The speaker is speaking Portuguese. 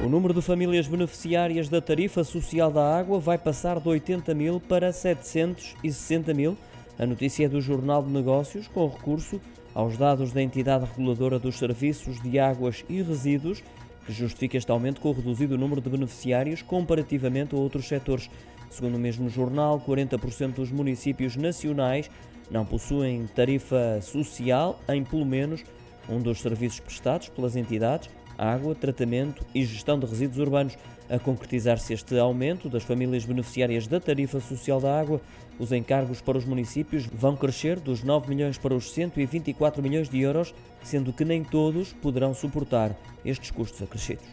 O número de famílias beneficiárias da tarifa social da água vai passar de 80 mil para 760 mil. A notícia é do Jornal de Negócios, com recurso aos dados da entidade reguladora dos serviços de águas e resíduos, que justifica este aumento com o reduzido número de beneficiários comparativamente a outros setores. Segundo o mesmo jornal, 40% dos municípios nacionais não possuem tarifa social em pelo menos um dos serviços prestados pelas entidades água, tratamento e gestão de resíduos urbanos. A concretizar-se este aumento das famílias beneficiárias da tarifa social da água, os encargos para os municípios vão crescer dos 9 milhões para os 124 milhões de euros, sendo que nem todos poderão suportar estes custos acrescidos.